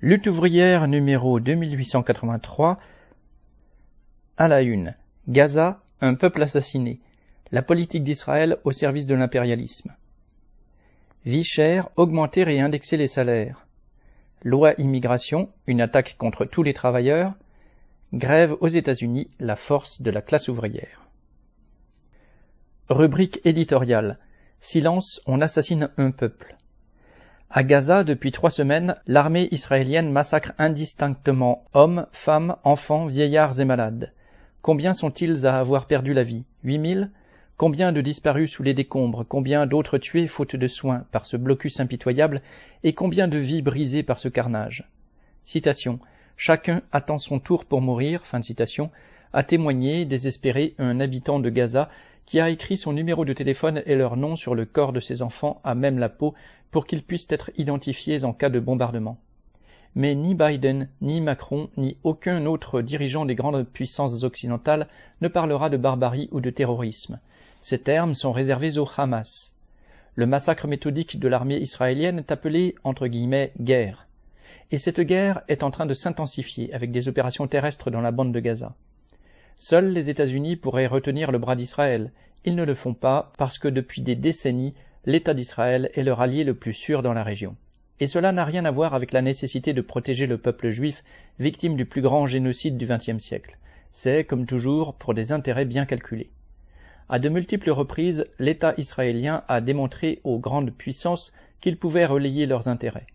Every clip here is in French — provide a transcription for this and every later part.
Lutte ouvrière numéro 2883 à la une. Gaza, un peuple assassiné. La politique d'Israël au service de l'impérialisme. Vie chère, augmenter et indexer les salaires. Loi immigration, une attaque contre tous les travailleurs. Grève aux États-Unis, la force de la classe ouvrière. Rubrique éditoriale. Silence, on assassine un peuple. À Gaza, depuis trois semaines, l'armée israélienne massacre indistinctement hommes, femmes, enfants, vieillards et malades. Combien sont-ils à avoir perdu la vie? Huit mille? Combien de disparus sous les décombres? Combien d'autres tués faute de soins par ce blocus impitoyable? Et combien de vies brisées par ce carnage? Citation. Chacun attend son tour pour mourir, fin de citation, a témoigné, désespéré, un habitant de Gaza qui a écrit son numéro de téléphone et leur nom sur le corps de ses enfants à même la peau pour qu'ils puissent être identifiés en cas de bombardement. Mais ni Biden, ni Macron, ni aucun autre dirigeant des grandes puissances occidentales ne parlera de barbarie ou de terrorisme. Ces termes sont réservés au Hamas. Le massacre méthodique de l'armée israélienne est appelé, entre guillemets, guerre. Et cette guerre est en train de s'intensifier avec des opérations terrestres dans la bande de Gaza. Seuls les États-Unis pourraient retenir le bras d'Israël. Ils ne le font pas parce que depuis des décennies, l'État d'Israël est leur allié le plus sûr dans la région. Et cela n'a rien à voir avec la nécessité de protéger le peuple juif, victime du plus grand génocide du XXe siècle. C'est, comme toujours, pour des intérêts bien calculés. À de multiples reprises, l'État israélien a démontré aux grandes puissances qu'il pouvait relayer leurs intérêts.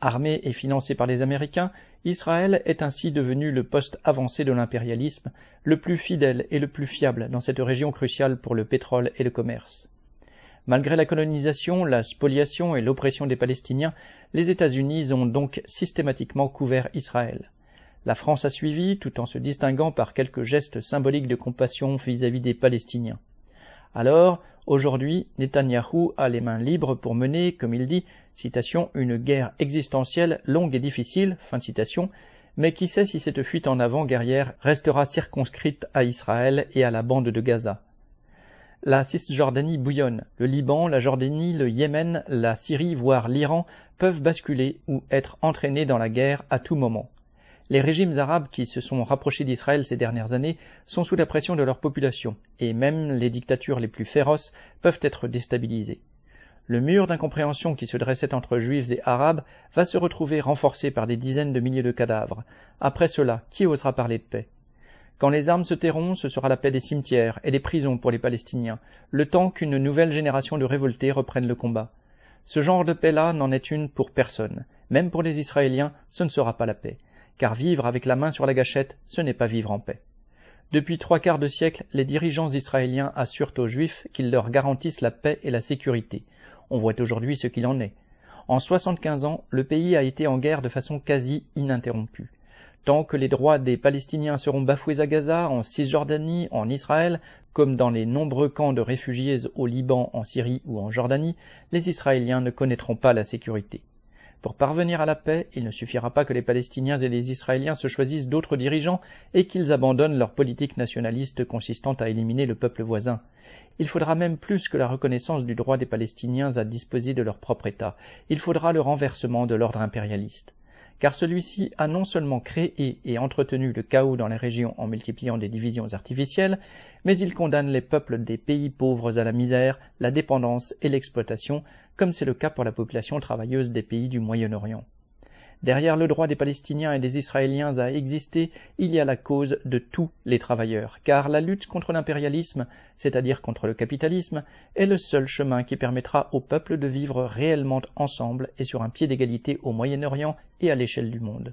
Armé et financé par les Américains, Israël est ainsi devenu le poste avancé de l'impérialisme, le plus fidèle et le plus fiable dans cette région cruciale pour le pétrole et le commerce. Malgré la colonisation, la spoliation et l'oppression des Palestiniens, les États-Unis ont donc systématiquement couvert Israël. La France a suivi, tout en se distinguant par quelques gestes symboliques de compassion vis-à-vis des Palestiniens. Alors, aujourd'hui, Netanyahou a les mains libres pour mener, comme il dit, citation, une guerre existentielle longue et difficile, fin de citation, mais qui sait si cette fuite en avant guerrière restera circonscrite à Israël et à la bande de Gaza? La Cisjordanie bouillonne, le Liban, la Jordanie, le Yémen, la Syrie, voire l'Iran peuvent basculer ou être entraînés dans la guerre à tout moment. Les régimes arabes qui se sont rapprochés d'Israël ces dernières années sont sous la pression de leur population, et même les dictatures les plus féroces peuvent être déstabilisées. Le mur d'incompréhension qui se dressait entre juifs et arabes va se retrouver renforcé par des dizaines de milliers de cadavres. Après cela, qui osera parler de paix? Quand les armes se tairont, ce sera la paix des cimetières et des prisons pour les Palestiniens, le temps qu'une nouvelle génération de révoltés reprenne le combat. Ce genre de paix-là n'en est une pour personne. Même pour les Israéliens, ce ne sera pas la paix car vivre avec la main sur la gâchette, ce n'est pas vivre en paix. Depuis trois quarts de siècle, les dirigeants israéliens assurent aux Juifs qu'ils leur garantissent la paix et la sécurité. On voit aujourd'hui ce qu'il en est. En 75 ans, le pays a été en guerre de façon quasi ininterrompue. Tant que les droits des Palestiniens seront bafoués à Gaza, en Cisjordanie, en Israël, comme dans les nombreux camps de réfugiés au Liban, en Syrie ou en Jordanie, les Israéliens ne connaîtront pas la sécurité. Pour parvenir à la paix, il ne suffira pas que les Palestiniens et les Israéliens se choisissent d'autres dirigeants et qu'ils abandonnent leur politique nationaliste consistant à éliminer le peuple voisin. Il faudra même plus que la reconnaissance du droit des Palestiniens à disposer de leur propre État. Il faudra le renversement de l'ordre impérialiste car celui-ci a non seulement créé et entretenu le chaos dans les régions en multipliant des divisions artificielles, mais il condamne les peuples des pays pauvres à la misère, la dépendance et l'exploitation, comme c'est le cas pour la population travailleuse des pays du Moyen-Orient. Derrière le droit des Palestiniens et des Israéliens à exister, il y a la cause de tous les travailleurs, car la lutte contre l'impérialisme, c'est-à-dire contre le capitalisme, est le seul chemin qui permettra au peuple de vivre réellement ensemble et sur un pied d'égalité au Moyen-Orient et à l'échelle du monde.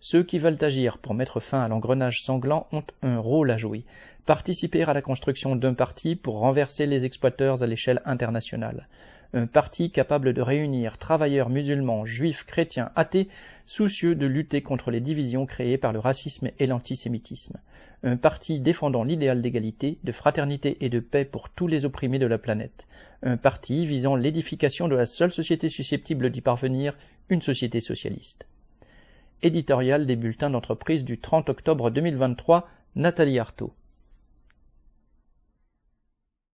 Ceux qui veulent agir pour mettre fin à l'engrenage sanglant ont un rôle à jouer, participer à la construction d'un parti pour renverser les exploiteurs à l'échelle internationale, un parti capable de réunir travailleurs musulmans, juifs, chrétiens, athées, soucieux de lutter contre les divisions créées par le racisme et l'antisémitisme, un parti défendant l'idéal d'égalité, de fraternité et de paix pour tous les opprimés de la planète, un parti visant l'édification de la seule société susceptible d'y parvenir, une société socialiste. Éditorial des bulletins d'entreprise du 30 octobre 2023, Nathalie Artaud.